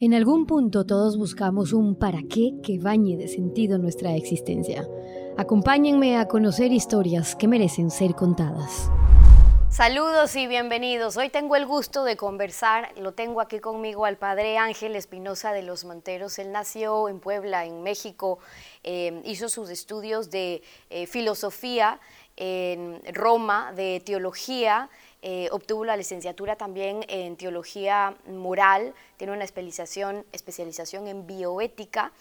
En algún punto todos buscamos un para qué que bañe de sentido nuestra existencia. Acompáñenme a conocer historias que merecen ser contadas. Saludos y bienvenidos. Hoy tengo el gusto de conversar, lo tengo aquí conmigo al padre Ángel Espinosa de los Monteros. Él nació en Puebla, en México, eh, hizo sus estudios de eh, filosofía en Roma, de teología eh, obtuvo la licenciatura también en teología moral, tiene una especialización, especialización en bioética,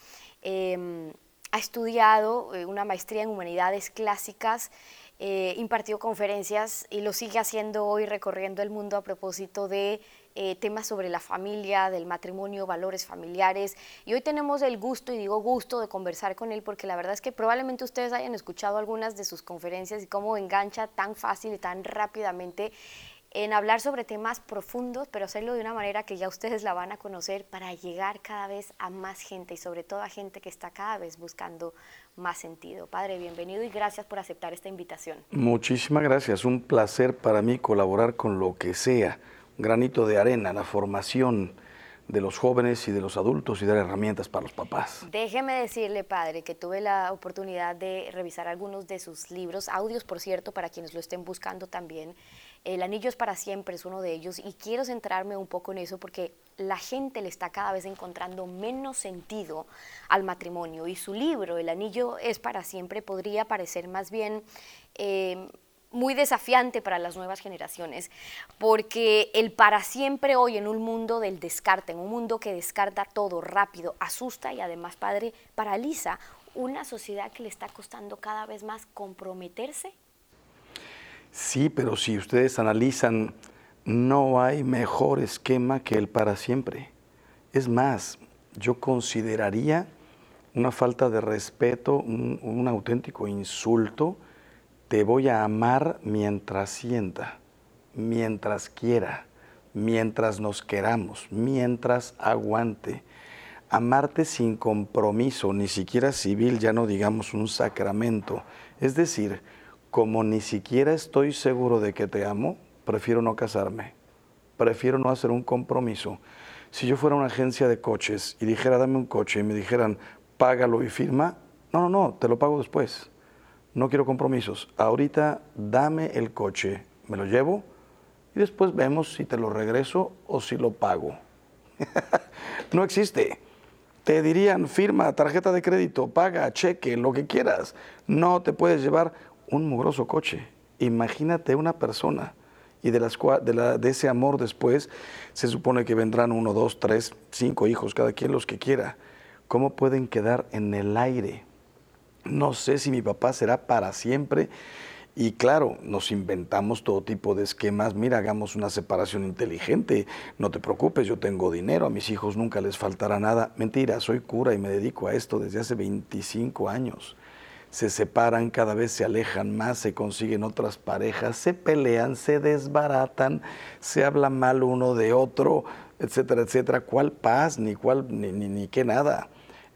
em, ha estudiado eh, una maestría en humanidades clásicas, eh, impartió conferencias y lo sigue haciendo hoy recorriendo el mundo a propósito de eh, temas sobre la familia, del matrimonio, valores familiares. Y hoy tenemos el gusto, y digo gusto, de conversar con él, porque la verdad es que probablemente ustedes hayan escuchado algunas de sus conferencias y cómo engancha tan fácil y tan rápidamente en hablar sobre temas profundos, pero hacerlo de una manera que ya ustedes la van a conocer para llegar cada vez a más gente y sobre todo a gente que está cada vez buscando más sentido. Padre, bienvenido y gracias por aceptar esta invitación. Muchísimas gracias, un placer para mí colaborar con lo que sea granito de arena, la formación de los jóvenes y de los adultos y dar herramientas para los papás. Déjeme decirle, padre, que tuve la oportunidad de revisar algunos de sus libros, audios, por cierto, para quienes lo estén buscando también. El Anillo es para siempre es uno de ellos y quiero centrarme un poco en eso porque la gente le está cada vez encontrando menos sentido al matrimonio y su libro, El Anillo es para siempre, podría parecer más bien... Eh, muy desafiante para las nuevas generaciones, porque el para siempre hoy en un mundo del descarte, en un mundo que descarta todo rápido, asusta y además, padre, paraliza una sociedad que le está costando cada vez más comprometerse. Sí, pero si ustedes analizan, no hay mejor esquema que el para siempre. Es más, yo consideraría una falta de respeto, un, un auténtico insulto, te voy a amar mientras sienta, mientras quiera, mientras nos queramos, mientras aguante. Amarte sin compromiso, ni siquiera civil, ya no digamos un sacramento. Es decir, como ni siquiera estoy seguro de que te amo, prefiero no casarme, prefiero no hacer un compromiso. Si yo fuera una agencia de coches y dijera dame un coche y me dijeran págalo y firma, no, no, no, te lo pago después no quiero compromisos. Ahorita dame el coche, me lo llevo y después vemos si te lo regreso o si lo pago. no existe. Te dirían, firma, tarjeta de crédito, paga, cheque, lo que quieras. No te puedes llevar un mugroso coche. Imagínate una persona y de, de ese amor después se supone que vendrán uno, dos, tres, cinco hijos, cada quien los que quiera. ¿Cómo pueden quedar en el aire? No sé si mi papá será para siempre. Y claro, nos inventamos todo tipo de esquemas. Mira, hagamos una separación inteligente. No te preocupes, yo tengo dinero, a mis hijos nunca les faltará nada. Mentira, soy cura y me dedico a esto desde hace 25 años. Se separan, cada vez se alejan más, se consiguen otras parejas, se pelean, se desbaratan, se habla mal uno de otro, etcétera, etcétera. ¿Cuál paz? Ni cuál, ni, ni, ni qué nada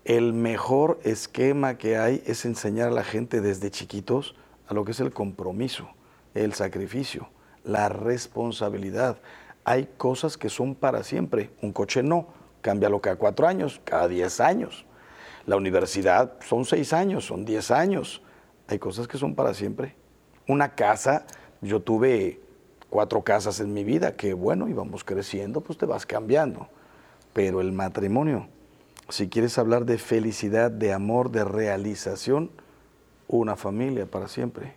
el mejor esquema que hay es enseñar a la gente desde chiquitos a lo que es el compromiso, el sacrificio, la responsabilidad. Hay cosas que son para siempre. Un coche no, cámbialo cada cuatro años, cada diez años. La universidad son seis años, son diez años. Hay cosas que son para siempre. Una casa, yo tuve cuatro casas en mi vida, que bueno, íbamos creciendo, pues te vas cambiando. Pero el matrimonio, si quieres hablar de felicidad, de amor, de realización, una familia para siempre.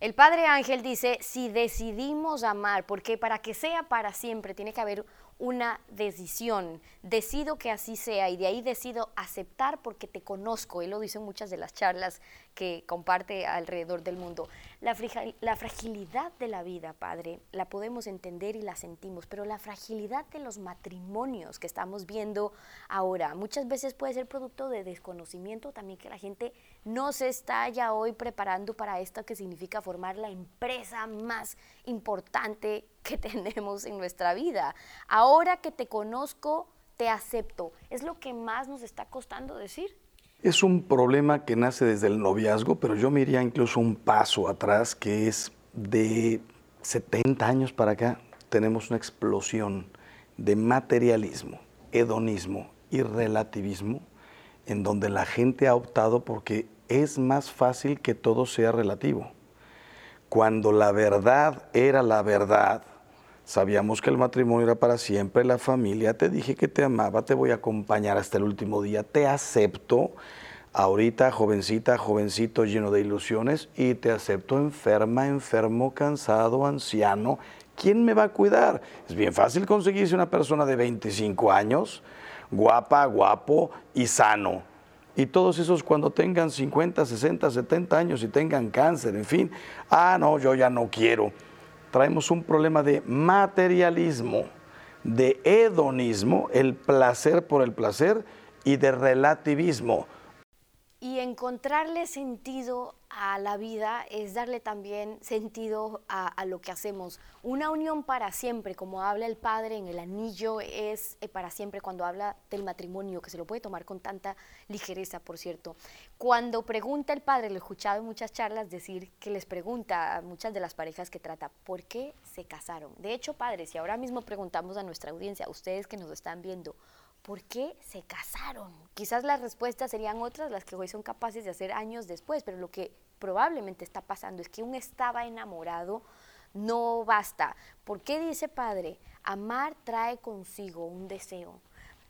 El Padre Ángel dice, si decidimos amar, porque para que sea para siempre tiene que haber una decisión. Decido que así sea y de ahí decido aceptar porque te conozco. Él lo dice en muchas de las charlas que comparte alrededor del mundo. La, la, fragilidad de la vida, Padre, la podemos entender y la sentimos, pero la fragilidad de los matrimonios que estamos viendo ahora muchas veces puede ser producto de desconocimiento también que la gente no se está ya hoy preparando para esto que significa formar la empresa más importante que tenemos en nuestra vida. Ahora que te conozco, te acepto. Es lo que más nos está costando decir. Es un problema que nace desde el noviazgo, pero yo me iría incluso un paso atrás, que es de 70 años para acá, tenemos una explosión de materialismo. hedonismo y relativismo en donde la gente ha optado porque es más fácil que todo sea relativo. Cuando la verdad era la verdad, sabíamos que el matrimonio era para siempre, la familia, te dije que te amaba, te voy a acompañar hasta el último día, te acepto, ahorita jovencita, jovencito lleno de ilusiones, y te acepto enferma, enfermo, cansado, anciano. ¿Quién me va a cuidar? Es bien fácil conseguirse una persona de 25 años, guapa, guapo y sano. Y todos esos cuando tengan 50, 60, 70 años y tengan cáncer, en fin, ah, no, yo ya no quiero. Traemos un problema de materialismo, de hedonismo, el placer por el placer, y de relativismo. Encontrarle sentido a la vida es darle también sentido a, lo que hacemos. Una unión para siempre, como habla el padre en el anillo, es eh, para siempre cuando habla del matrimonio, que se lo puede tomar con tanta ligereza, por cierto. Cuando pregunta el padre, lo he escuchado en muchas charlas decir que les pregunta a muchas de las parejas que trata, ¿por qué se casaron? De hecho, padre, si ahora mismo preguntamos a nuestra audiencia, a ustedes que nos están viendo, ¿por qué se casaron? Quizás las respuestas serían otras, las que hoy son capaces de hacer años después, pero lo que probablemente está pasando es que un estaba enamorado no basta. ¿Por qué dice Padre? Amar trae consigo un deseo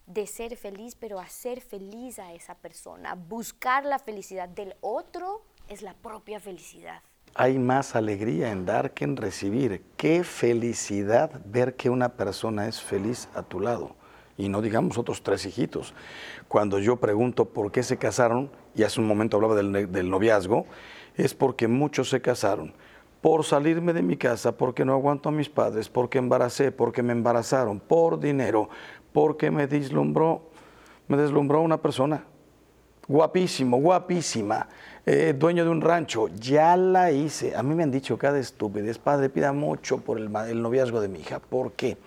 de ser feliz, pero hacer feliz a esa persona. Buscar la felicidad del otro es la propia felicidad. Hay más alegría en dar que en recibir. Qué felicidad ver que una persona es feliz a tu lado y no digamos otros tres hijitos. Cuando yo pregunto por qué se casaron, y hace un momento hablaba del, noviazgo, es porque muchos se casaron por salirme de mi casa, porque no aguanto a mis padres, porque embaracé, porque me embarazaron, por dinero, porque me deslumbró, me deslumbró una persona. Guapísimo, guapísima, eh, dueño de un rancho, ya la hice. A mí me han dicho cada estupidez, padre, pida mucho por el, el noviazgo de mi hija. ¿Por qué?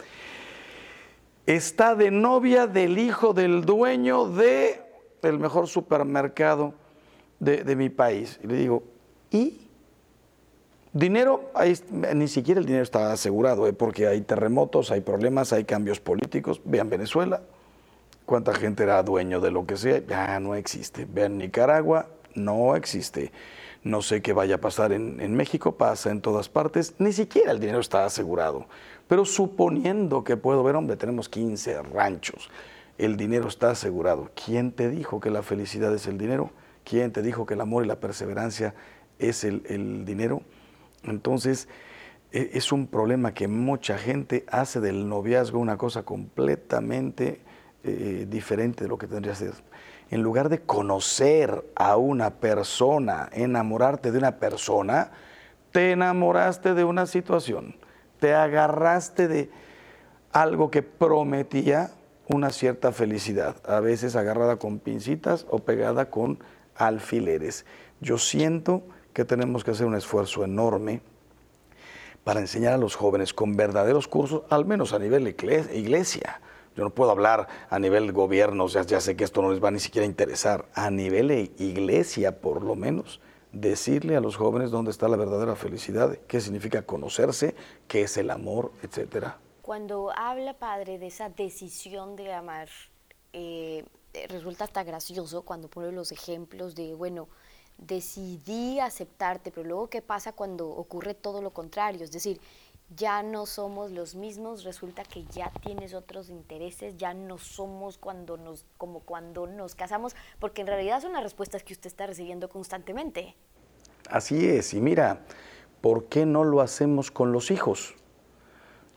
Está de novia del hijo del dueño de el mejor supermercado de, mi país. Y le digo, ¿y? Dinero, ahí, ni siquiera el dinero está asegurado, ¿eh? porque hay terremotos, hay problemas, hay cambios políticos. Vean Venezuela, cuánta gente era dueño de lo que sea, ya no existe. Vean Nicaragua, no existe. No sé qué vaya a pasar en, México, pasa en todas partes, ni siquiera el dinero está asegurado. Pero suponiendo que puedo ver, hombre, tenemos 15 ranchos, el dinero está asegurado. ¿Quién te dijo que la felicidad es el dinero? ¿Quién te dijo que el amor y la perseverancia es el, dinero? Entonces, e, es un problema que mucha gente hace del noviazgo una cosa completamente eh, diferente de lo que tendría que ser. En lugar de conocer a una persona, enamorarte de una persona, te enamoraste de una situación te agarraste de algo que prometía una cierta felicidad, a veces agarrada con pincitas o pegada con alfileres. Yo siento que tenemos que hacer un esfuerzo enorme para enseñar a los jóvenes con verdaderos cursos, al menos a nivel iglesia. Yo no puedo hablar a nivel gobierno, o sea, ya sé que esto no les va ni siquiera a interesar. A nivel iglesia, por lo menos, decirle a los jóvenes dónde está la verdadera felicidad, qué significa conocerse, qué es el amor, etcétera. Cuando habla padre de esa decisión de amar, eh, resulta hasta gracioso cuando pone los ejemplos de, bueno, decidí aceptarte, pero luego qué pasa cuando ocurre todo lo contrario, es decir, ya no somos los mismos, resulta que ya tienes otros intereses, ya no somos cuando nos, como cuando nos casamos, porque en realidad son las respuestas que usted está recibiendo constantemente. Así es, y mira, ¿por qué no lo hacemos con los hijos?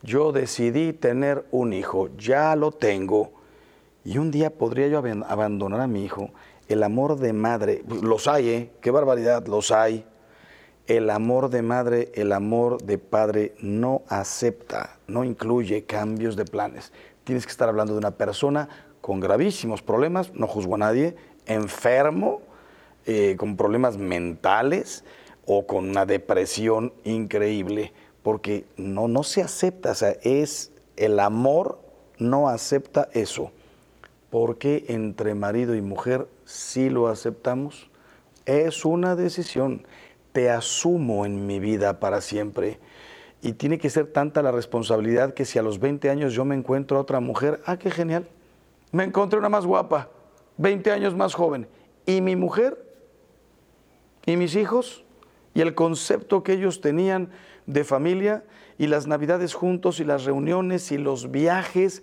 Yo decidí tener un hijo, ya lo tengo, y un día podría yo abandonar a mi hijo. El amor de madre, los hay, ¿eh? qué barbaridad, los hay el amor de madre, el amor de padre no acepta, no incluye cambios de planes. Tienes que estar hablando de una persona con gravísimos problemas, no juzgo a nadie, enfermo, eh, con problemas mentales o con una depresión increíble, porque no, no se acepta, o sea, es el amor no acepta eso. porque entre marido y mujer sí lo aceptamos? Es una decisión te asumo en mi vida para siempre. Y tiene que ser tanta la responsabilidad que si a los 20 años yo me encuentro a otra mujer, ah, qué genial, me encontré una más guapa, 20 años más joven. ¿Y mi mujer? ¿Y mis hijos? Y el concepto que ellos tenían de familia y las navidades juntos y las reuniones y los viajes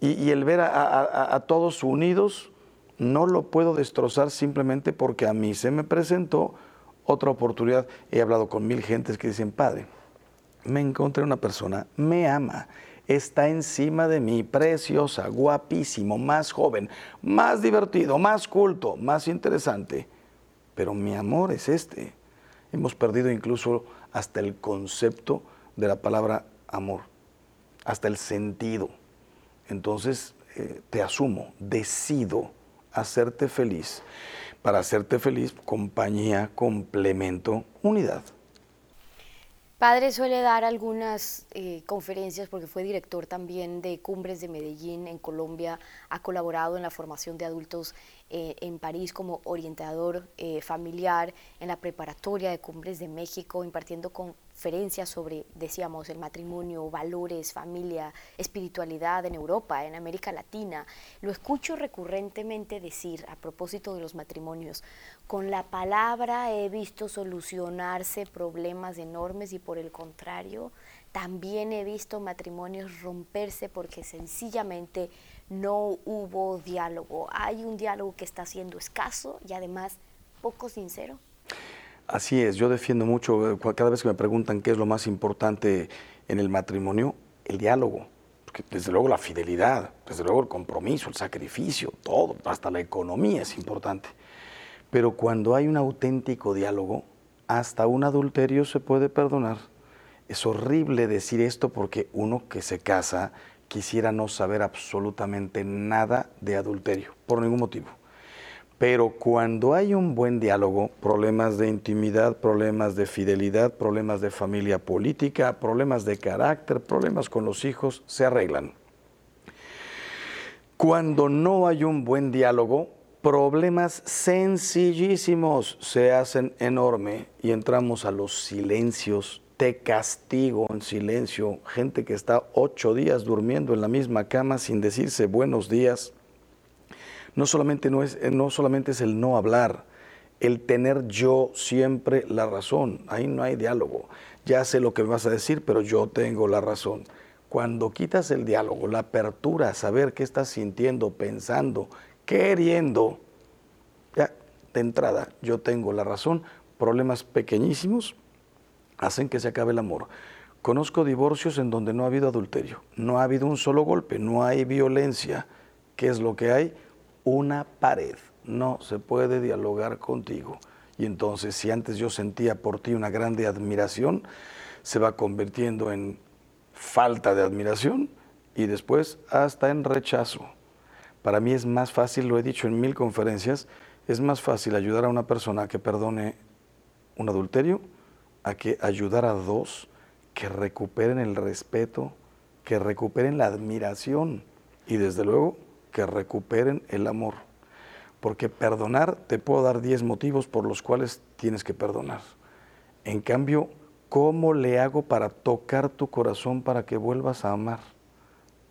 y, el ver a todos unidos, no lo puedo destrozar simplemente porque a mí se me presentó otra oportunidad. He hablado con mil gentes que dicen, padre, me encontré una persona, me ama, está encima de mí, preciosa, guapísimo, más joven, más divertido, más culto, más interesante. Pero mi amor es este. Hemos perdido incluso hasta el concepto de la palabra amor, hasta el sentido. Entonces, eh, te asumo, decido hacerte feliz. Para hacerte feliz, compañía, complemento, unidad. Padre suele dar algunas eh, conferencias porque fue director también de Cumbres de Medellín en Colombia, ha colaborado en la formación de adultos eh, en París como orientador eh, familiar, en la preparatoria de Cumbres de México, impartiendo con sobre, decíamos, el matrimonio, valores, familia, espiritualidad en Europa, en América Latina. Lo escucho recurrentemente decir a propósito de los matrimonios, con la palabra he visto solucionarse problemas enormes y por el contrario, también he visto matrimonios romperse porque sencillamente no hubo diálogo. Hay un diálogo que está siendo escaso y además poco sincero. Así es, yo defiendo mucho, eh, cada vez que me preguntan qué es lo más importante en el matrimonio, el diálogo. Porque desde luego la fidelidad, desde luego el compromiso, el sacrificio, todo, hasta la economía es importante. Pero cuando hay un auténtico diálogo, hasta un adulterio se puede perdonar. Es horrible decir esto porque uno que se casa quisiera no saber absolutamente nada de adulterio, por ningún motivo. Pero cuando hay un buen diálogo, problemas de intimidad, problemas de fidelidad, problemas de familia política, problemas de carácter, problemas con los hijos, se arreglan. Cuando no hay un buen diálogo, problemas sencillísimos se hacen enorme y entramos a los silencios. Te castigo en silencio, gente que está ocho días durmiendo en la misma cama sin decirse buenos días no solamente, no, es, eh, no solamente es el no hablar, el tener yo siempre la razón. Ahí no hay diálogo. Ya sé lo que me vas a decir, pero yo tengo la razón. Cuando quitas el diálogo, la apertura, saber qué estás sintiendo, pensando, queriendo, ya de entrada yo tengo la razón, problemas pequeñísimos hacen que se acabe el amor. Conozco divorcios en donde no ha habido adulterio, no ha habido un solo golpe, no hay violencia. ¿Qué es lo que hay? Una pared. No se puede dialogar contigo. Y entonces si antes yo sentía por ti una grande admiración, se va convirtiendo en falta de admiración y después hasta en rechazo. Para mí es más fácil, lo he dicho en mil conferencias, es más fácil ayudar a una persona a que perdone un adulterio a que ayudar a dos que recuperen el respeto, que recuperen la admiración y desde luego que recuperen el amor. Porque perdonar, te puedo dar 10 motivos por los cuales tienes que perdonar. En cambio, ¿cómo le hago para tocar tu corazón para que vuelvas a amar?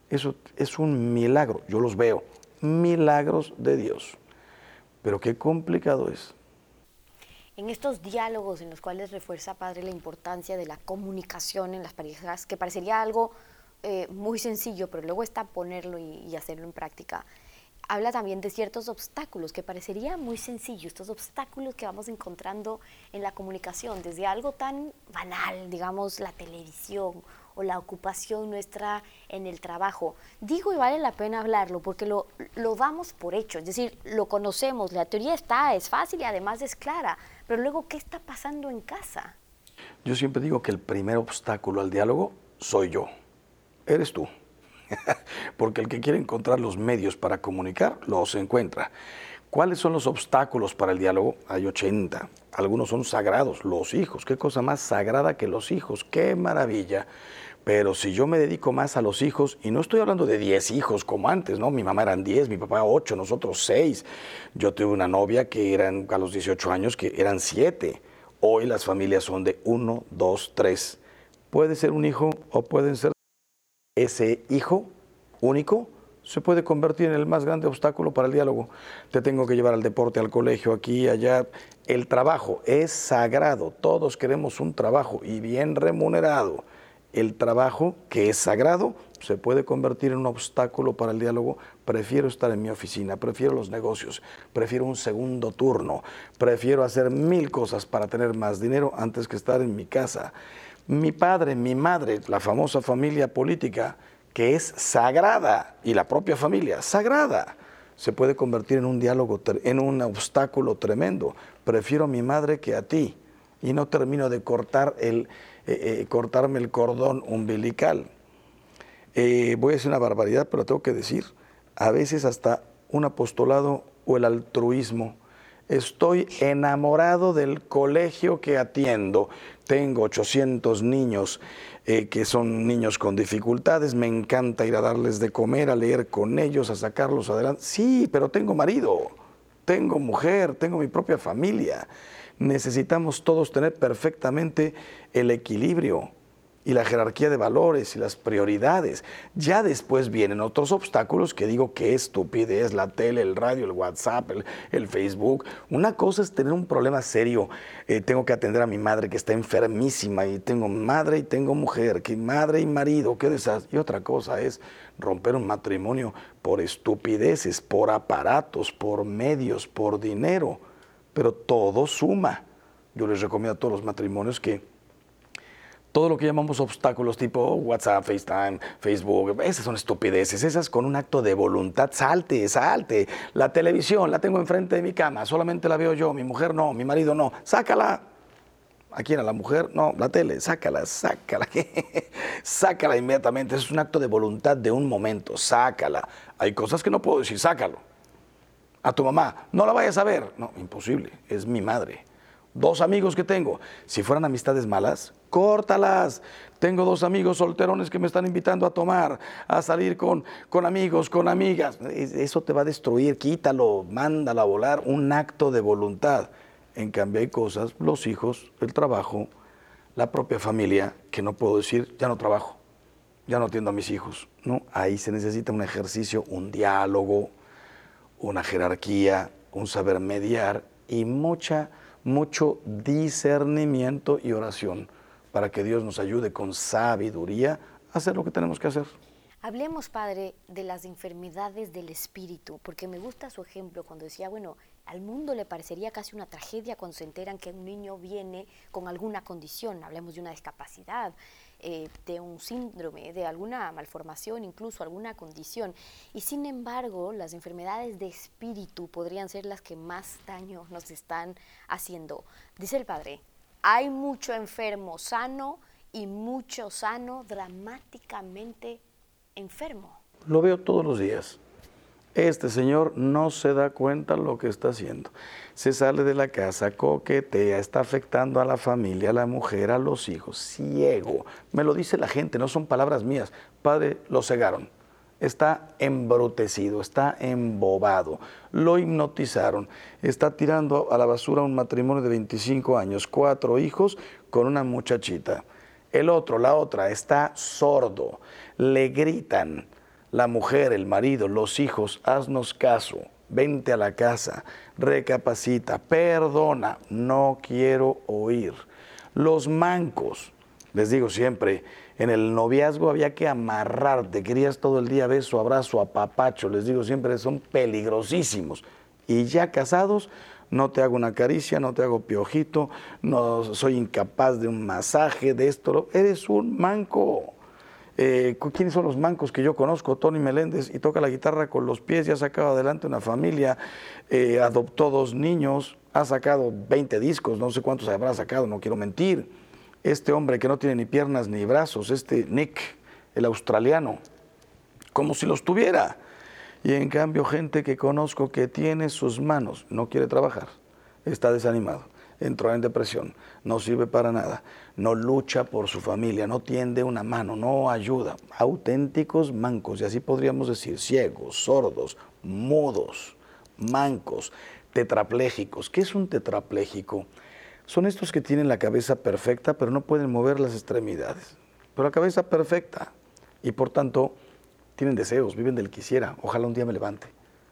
Eso es un milagro, yo los veo, milagros de Dios. Pero qué complicado es. En estos diálogos en los cuales refuerza, Padre, la importancia de la comunicación en las parejas, que parecería algo eh, muy sencillo, pero luego está ponerlo y, hacerlo en práctica. Habla también de ciertos obstáculos que parecería muy sencillo, estos obstáculos que vamos encontrando en la comunicación, desde algo tan banal, digamos, la televisión o la ocupación nuestra en el trabajo. Digo y vale la pena hablarlo porque lo, lo damos por hecho, es decir, lo conocemos, la teoría está, es fácil y además es clara, pero luego, ¿qué está pasando en casa? Yo siempre digo que el primer obstáculo al diálogo soy yo eres tú. Porque el que quiere encontrar los medios para comunicar, los encuentra. ¿Cuáles son los obstáculos para el diálogo? Hay 80. Algunos son sagrados, los hijos. ¿Qué cosa más sagrada que los hijos? ¡Qué maravilla! Pero si yo me dedico más a los hijos, y no estoy hablando de 10 hijos como antes, ¿no? Mi mamá eran 10, mi papá 8, nosotros 6. Yo tuve una novia que eran a los 18 años que eran 7. Hoy las familias son de 1, 2, 3. Puede ser un hijo o pueden ser ese hijo único se puede convertir en el más grande obstáculo para el diálogo. Te tengo que llevar al deporte, al colegio, aquí, allá. El trabajo es sagrado. Todos queremos un trabajo y bien remunerado. El trabajo, que es sagrado, se puede convertir en un obstáculo para el diálogo. Prefiero estar en mi oficina, prefiero los negocios, prefiero un segundo turno, prefiero hacer mil cosas para tener más dinero antes que estar en mi casa. Mi padre, mi madre, la famosa familia política, que es sagrada, y la propia familia, sagrada, se puede convertir en un diálogo, en un obstáculo tremendo. Prefiero a mi madre que a ti, y no termino de cortar el, eh, eh, cortarme el cordón umbilical. Eh, voy a decir una barbaridad, pero tengo que decir, a veces hasta un apostolado o el altruismo. Estoy enamorado del colegio que atiendo. Tengo 800 niños eh, que son niños con dificultades, me encanta ir a darles de comer, a leer con ellos, a sacarlos adelante. Sí, pero tengo marido, tengo mujer, tengo mi propia familia. Necesitamos todos tener perfectamente el equilibrio y la jerarquía de valores y las prioridades. Ya después vienen otros obstáculos que digo que estupidez, la tele, el radio, el WhatsApp, el, Facebook. Una cosa es tener un problema serio. Eh, tengo que atender a mi madre que está enfermísima y tengo madre y tengo mujer, que madre y marido, qué desastre. Y otra cosa es romper un matrimonio por estupideces, por aparatos, por medios, por dinero. Pero todo suma. Yo les recomiendo a todos los matrimonios que todo lo que llamamos obstáculos tipo WhatsApp, FaceTime, Facebook, esas son estupideces, esas con un acto de voluntad, salte, salte. La televisión la tengo enfrente de mi cama, solamente la veo yo, mi mujer no, mi marido no, sácala. ¿A quién? ¿A la mujer? No, la tele, sácala, sácala. sácala inmediatamente, es un acto de voluntad de un momento, sácala. Hay cosas que no puedo decir, sácalo. A tu mamá, no la vayas a ver. No, imposible, es mi madre dos amigos que tengo, si fueran amistades malas, córtalas. Tengo dos amigos solterones que me están invitando a tomar, a salir con, con amigos, con amigas. Eso te va a destruir, quítalo, mándalo a volar, un acto de voluntad. En cambio hay cosas, los hijos, el trabajo, la propia familia, que no puedo decir, ya no trabajo, ya no atiendo a mis hijos. No, ahí se necesita un ejercicio, un diálogo, una jerarquía, un saber mediar y mucha mucho discernimiento y oración para que Dios nos ayude con sabiduría a hacer lo que tenemos que hacer. Hablemos, Padre, de las enfermedades del espíritu, porque me gusta su ejemplo cuando decía, bueno, al mundo le parecería casi una tragedia cuando se enteran que un niño viene con alguna condición, hablemos de una discapacidad, eh, de un síndrome, de alguna malformación, incluso alguna condición. Y sin embargo, las enfermedades de espíritu podrían ser las que más daño nos están haciendo. Dice el Padre, hay mucho enfermo sano y mucho sano dramáticamente enfermo. Lo veo todos los días. Este señor no se da cuenta lo que está haciendo. Se sale de la casa, coquetea, está afectando a la familia, a la mujer, a los hijos. Ciego. Me lo dice la gente, no son palabras mías. Padre, lo cegaron. Está embrutecido, está embobado. Lo hipnotizaron. Está tirando a la basura un matrimonio de 25 años, cuatro hijos con una muchachita. El otro, la otra, está sordo. Le gritan la mujer, el marido, los hijos, haznos caso, vente a la casa, recapacita, perdona, no quiero oír. Los mancos, les digo siempre, en el noviazgo había que amarrarte, querías todo el día beso, abrazo, apapacho, les digo siempre, son peligrosísimos. Y ya casados, no te hago una caricia, no te hago piojito, no soy incapaz de un masaje, de esto, eres un manco. Eh, ¿Quiénes son los mancos que yo conozco? Tony Meléndez y toca la guitarra con los pies, ya ha sacado adelante una familia, eh, adoptó dos niños, ha sacado 20 discos, no sé cuántos habrá sacado, no quiero mentir. Este hombre que no tiene ni piernas ni brazos, este Nick, el australiano, como si los tuviera. Y en cambio gente que conozco que tiene sus manos, no quiere trabajar, está desanimado entró en depresión, no sirve para nada, no lucha por su familia, no tiende una mano, no ayuda. Auténticos mancos, y así podríamos decir, ciegos, sordos, mudos, mancos, tetraplégicos. ¿Qué es un tetrapléjico? Son estos que tienen la cabeza perfecta, pero no pueden mover las extremidades. Pero la cabeza perfecta. Y por tanto, tienen deseos, viven del quisiera. Ojalá un día me levante,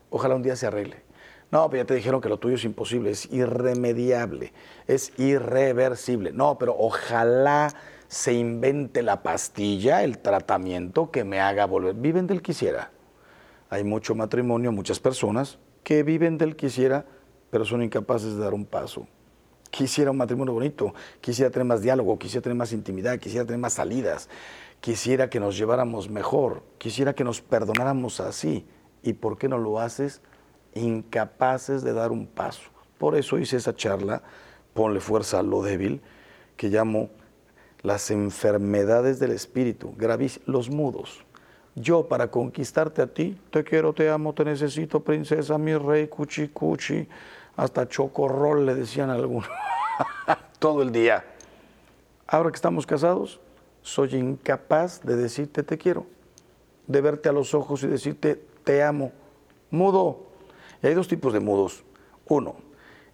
ojalá un día se arregle. No, pero ya te dijeron que lo tuyo es imposible, es irremediable, es irreversible. No, pero ojalá se invente la pastilla, el tratamiento que me haga volver. Viven del quisiera. Hay mucho matrimonio, muchas personas que viven del quisiera, pero son incapaces de dar un paso. Quisiera un matrimonio bonito, quisiera tener más diálogo, quisiera tener más intimidad, quisiera tener más salidas, quisiera que nos lleváramos mejor, quisiera que nos perdonáramos así. ¿Y por qué no lo haces? Incapaces de dar un paso. Por eso hice esa charla, ponle fuerza a lo débil, que llamo las enfermedades del espíritu, gravis, los mudos. Yo para conquistarte a ti, te quiero, te amo, te necesito, princesa, mi rey, cuchi cuchi, hasta chocorrol le decían a algunos, todo el día. Ahora que estamos casados, soy incapaz de decirte te quiero, de verte a los ojos y decirte te amo. Mudo. Y hay dos tipos de mudos. Uno,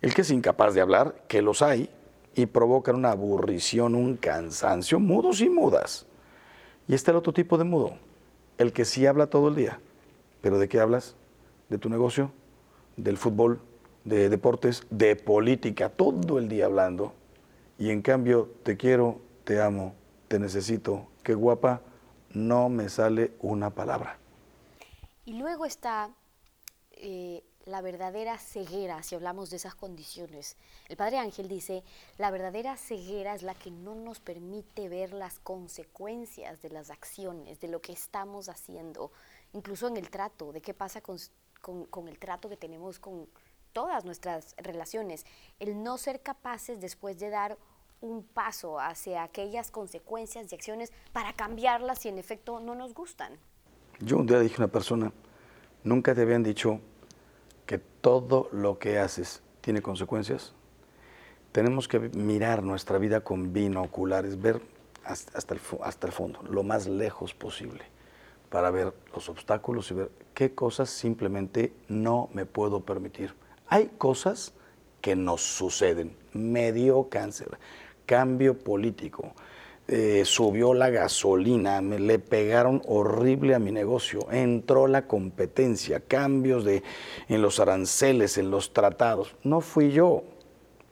el que es incapaz de hablar, que los hay, y provocan una aburrición, un cansancio, mudos y mudas. Y está el otro tipo de mudo, el que sí habla todo el día. ¿Pero de qué hablas? ¿De tu negocio? ¿Del fútbol? ¿De deportes? ¿De política? Todo el día hablando. Y en cambio, te quiero, te amo, te necesito, qué guapa, no me sale una palabra. Y luego está eh, la verdadera ceguera, si hablamos de esas condiciones. El Padre Ángel dice, la verdadera ceguera es la que no nos permite ver las consecuencias de las acciones, de lo que estamos haciendo, incluso en el trato, de qué pasa con, con el trato que tenemos con todas nuestras relaciones. El no ser capaces después de dar un paso hacia aquellas consecuencias y acciones para cambiarlas si en efecto no nos gustan. Yo un día dije a una persona, nunca te habían dicho que todo lo que haces tiene consecuencias, tenemos que mirar nuestra vida con binoculares, ver hasta el, hasta el fondo, lo más lejos posible, para ver los obstáculos y ver qué cosas simplemente no me puedo permitir. Hay cosas que nos suceden, me dio cáncer, cambio político, eh, subió la gasolina, me le pegaron horrible a mi negocio, entró la competencia, cambios de, en los aranceles, en los tratados. No fui yo.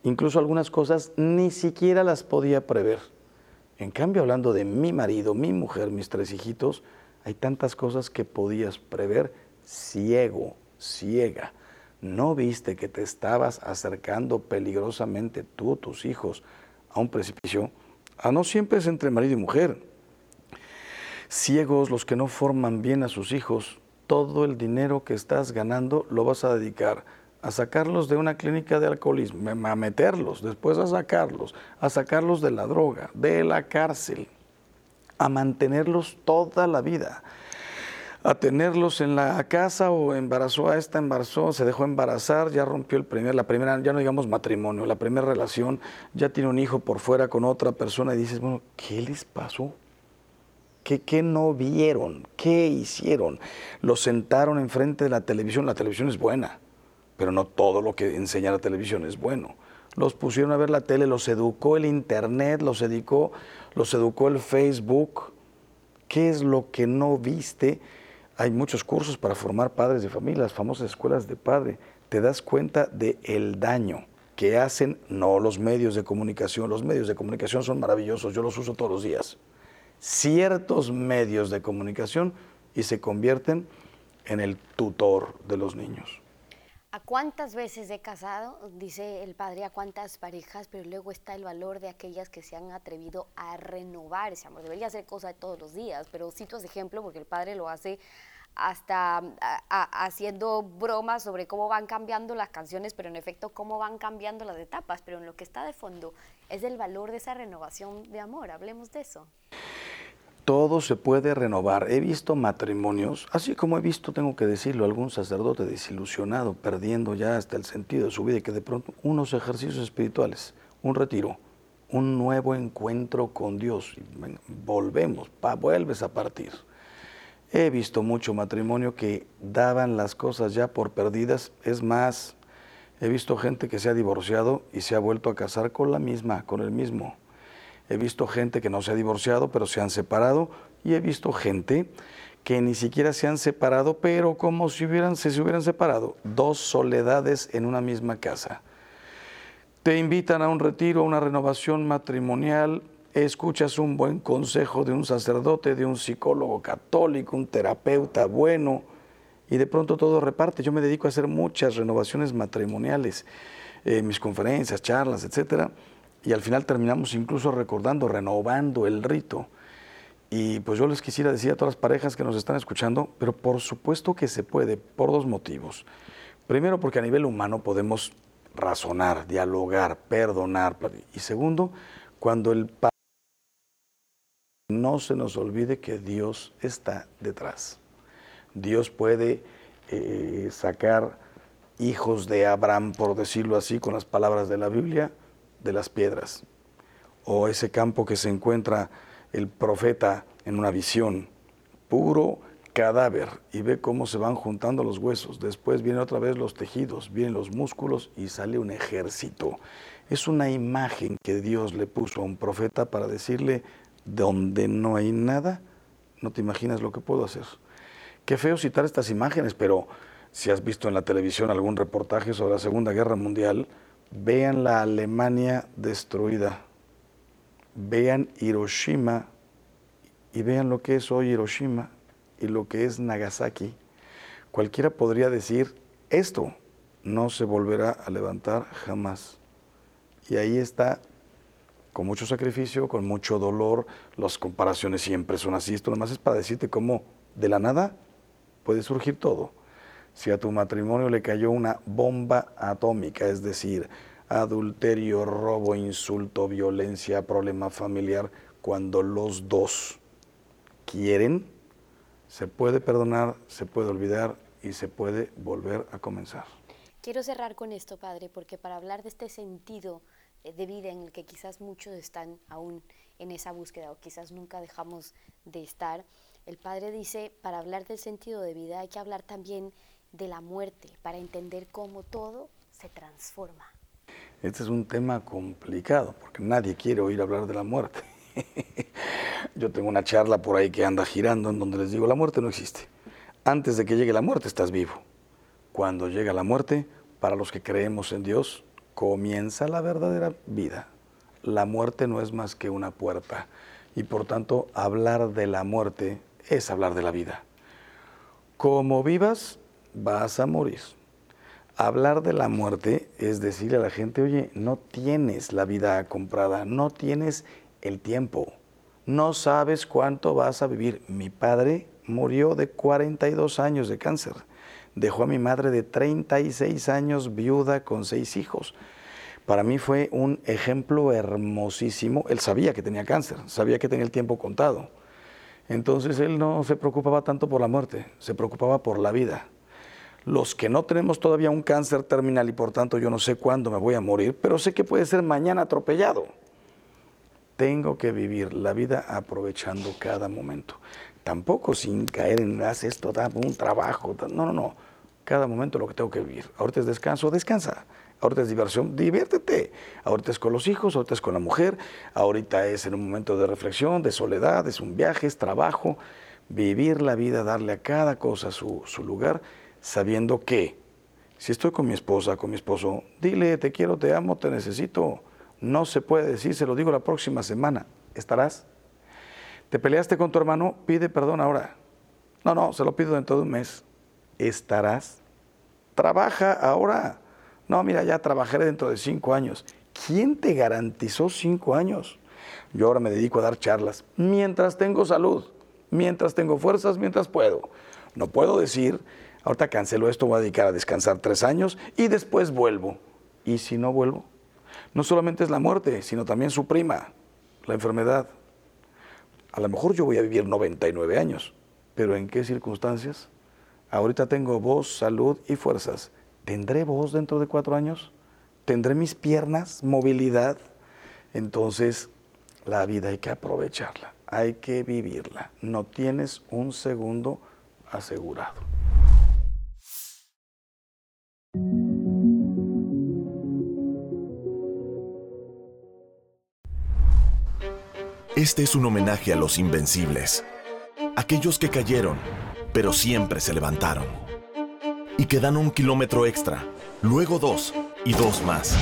Incluso algunas cosas ni siquiera las podía prever. En cambio, hablando de mi marido, mi mujer, mis tres hijitos, hay tantas cosas que podías prever ciego, ciega. ¿No viste que te estabas acercando peligrosamente tú, tus hijos, a un precipicio? Ah, no siempre es entre marido y mujer. Ciegos los que no forman bien a sus hijos, todo el dinero que estás ganando lo vas a dedicar a sacarlos de una clínica de alcoholismo, a meterlos, después a sacarlos, a sacarlos de la droga, de la cárcel, a mantenerlos toda la vida a tenerlos en la casa o embarazó a esta, embarazó, se dejó embarazar, ya rompió el primer, la primera, ya no digamos matrimonio, la primera relación, ya tiene un hijo por fuera con otra persona y dices, bueno, ¿qué les pasó? ¿Qué, ¿Qué, no vieron? ¿Qué hicieron? Los sentaron enfrente de la televisión, la televisión es buena, pero no todo lo que enseña la televisión es bueno. Los pusieron a ver la tele, los educó el internet, los educó, los educó el Facebook. ¿Qué es lo que no viste? Hay muchos cursos para formar padres de familia, las famosas escuelas de padre. Te das cuenta del el daño que hacen no los medios de comunicación. Los medios de comunicación son maravillosos, yo los uso todos los días. Ciertos medios de comunicación y se convierten en el tutor de los niños. ¿A cuántas veces he casado? Dice el padre, a cuántas parejas, pero luego está el valor de aquellas que se han atrevido a renovar ese amor. Debería ser cosa de todos los días, pero cito ese ejemplo porque el padre lo hace hasta haciendo bromas sobre cómo van cambiando las canciones, pero en efecto cómo van cambiando las etapas, pero en lo que está de fondo es el valor de esa renovación de amor. Hablemos de eso. Todo se puede renovar. He visto matrimonios, así como he visto, tengo que decirlo, algún sacerdote desilusionado, perdiendo ya hasta el sentido de su vida y que de pronto unos ejercicios espirituales, un retiro, un nuevo encuentro con Dios, volvemos, vuelves a partir He visto mucho matrimonio que daban las cosas ya por perdidas. Es más, he visto gente que se ha divorciado y se ha vuelto a casar con la misma, con el mismo. He visto gente que no se ha divorciado, pero se han separado. Y he visto gente que ni siquiera se han separado, pero como si hubieran, se hubieran separado, dos soledades en una misma casa. Te invitan a un retiro, a una renovación matrimonial, escuchas un buen consejo de un sacerdote, de un psicólogo católico, un terapeuta bueno, y de pronto todo reparte. Yo me dedico a hacer muchas renovaciones matrimoniales, eh, mis conferencias, charlas, etcétera, y al final terminamos incluso recordando, renovando el rito. Y pues yo les quisiera decir a todas las parejas que nos están escuchando, pero por supuesto que se puede, por dos motivos. Primero, porque a nivel humano podemos razonar, dialogar, perdonar. Y segundo, cuando el no se nos olvide que Dios está detrás. Dios puede eh, sacar hijos de Abraham, por decirlo así, con las palabras de la Biblia, de las piedras. O ese campo que se encuentra el profeta en una visión, puro cadáver, y ve cómo se van juntando los huesos. Después vienen otra vez los tejidos, vienen los músculos y sale un ejército. Es una imagen que Dios le puso a un profeta para decirle, donde no hay nada, no te imaginas lo que puedo hacer. Qué feo citar estas imágenes, pero si has visto en la televisión algún reportaje sobre la Segunda Guerra Mundial, vean la Alemania destruida, vean Hiroshima y vean lo que es hoy Hiroshima y lo que es Nagasaki. Cualquiera podría decir, esto no se volverá a levantar jamás. Y ahí está, con mucho sacrificio, con mucho dolor, las comparaciones siempre son así. Esto nomás es para decirte cómo de la nada puede surgir todo. Si a tu matrimonio le cayó una bomba atómica, es decir, adulterio, robo, insulto, violencia, problema familiar, cuando los dos quieren, se puede perdonar, se puede olvidar y se puede volver a comenzar. Quiero cerrar con esto, Padre, porque para hablar de este sentido de vida en el que quizás muchos están aún en esa búsqueda o quizás nunca dejamos de estar, el Padre dice, para hablar del sentido de vida hay que hablar también de la muerte, para entender cómo todo se transforma. Este es un tema complicado, porque nadie quiere oír hablar de la muerte. Yo tengo una charla por ahí que anda girando en donde les digo, la muerte no existe. Antes de que llegue la muerte estás vivo. Cuando llega la muerte, para los que creemos en Dios, comienza la verdadera vida. La muerte no es más que una puerta y por tanto hablar de la muerte es hablar de la vida. Como vivas, vas a morir. Hablar de la muerte es decirle a la gente, oye, no tienes la vida comprada, no tienes el tiempo, no sabes cuánto vas a vivir. Mi padre murió de 42 años de cáncer. Dejó a mi madre de 36 años viuda con seis hijos. Para mí fue un ejemplo hermosísimo. Él sabía que tenía cáncer, sabía que tenía el tiempo contado. Entonces él no se preocupaba tanto por la muerte, se preocupaba por la vida los que no tenemos todavía un cáncer terminal y por tanto yo no sé cuándo me voy a morir, pero sé que puede ser mañana atropellado. Tengo que vivir la vida aprovechando cada momento. Tampoco sin caer en, haz esto, da un trabajo. No, no, no. Cada momento lo que tengo que vivir. Ahorita es descanso, descansa. Ahorita es diversión, diviértete. Ahorita es con los hijos, ahorita es con la mujer. Ahorita es en un momento de reflexión, de soledad, es un viaje, es trabajo. Vivir la vida, darle a cada cosa su, su lugar sabiendo que si estoy con mi esposa, con mi esposo, dile, te quiero, te amo, te necesito. No se puede decir, se lo digo la próxima semana. ¿Estarás? ¿Te peleaste con tu hermano? Pide perdón ahora. No, no, se lo pido dentro de un mes. ¿Estarás? Trabaja ahora. No, mira, ya trabajaré dentro de cinco años. ¿Quién te garantizó cinco años? Yo ahora me dedico a dar charlas mientras tengo salud, mientras tengo fuerzas, mientras puedo. No puedo decir ahorita cancelo esto, voy a dedicar a descansar tres años y después vuelvo. ¿Y si no vuelvo? No solamente es la muerte, sino también su prima, la enfermedad. A lo mejor yo voy a vivir 99 años, pero ¿en qué circunstancias? Ahorita tengo voz, salud y fuerzas. ¿Tendré voz dentro de cuatro años? ¿Tendré mis piernas, movilidad? Entonces, la vida hay que aprovecharla, hay que vivirla. No tienes un segundo asegurado. Este es un homenaje a los invencibles, aquellos que cayeron, pero siempre se levantaron. Y que dan un kilómetro extra, luego dos y dos más.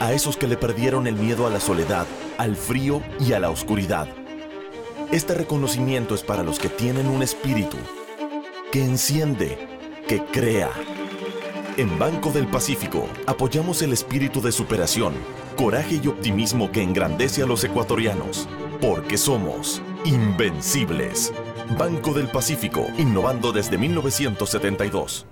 A esos que le perdieron el miedo a la soledad, al frío y a la oscuridad. Este reconocimiento es para los que tienen un espíritu que enciende, que crea. En Banco del Pacífico apoyamos el espíritu de superación, coraje y optimismo que engrandece a los ecuatorianos, porque somos invencibles. Banco del Pacífico, innovando desde 1972.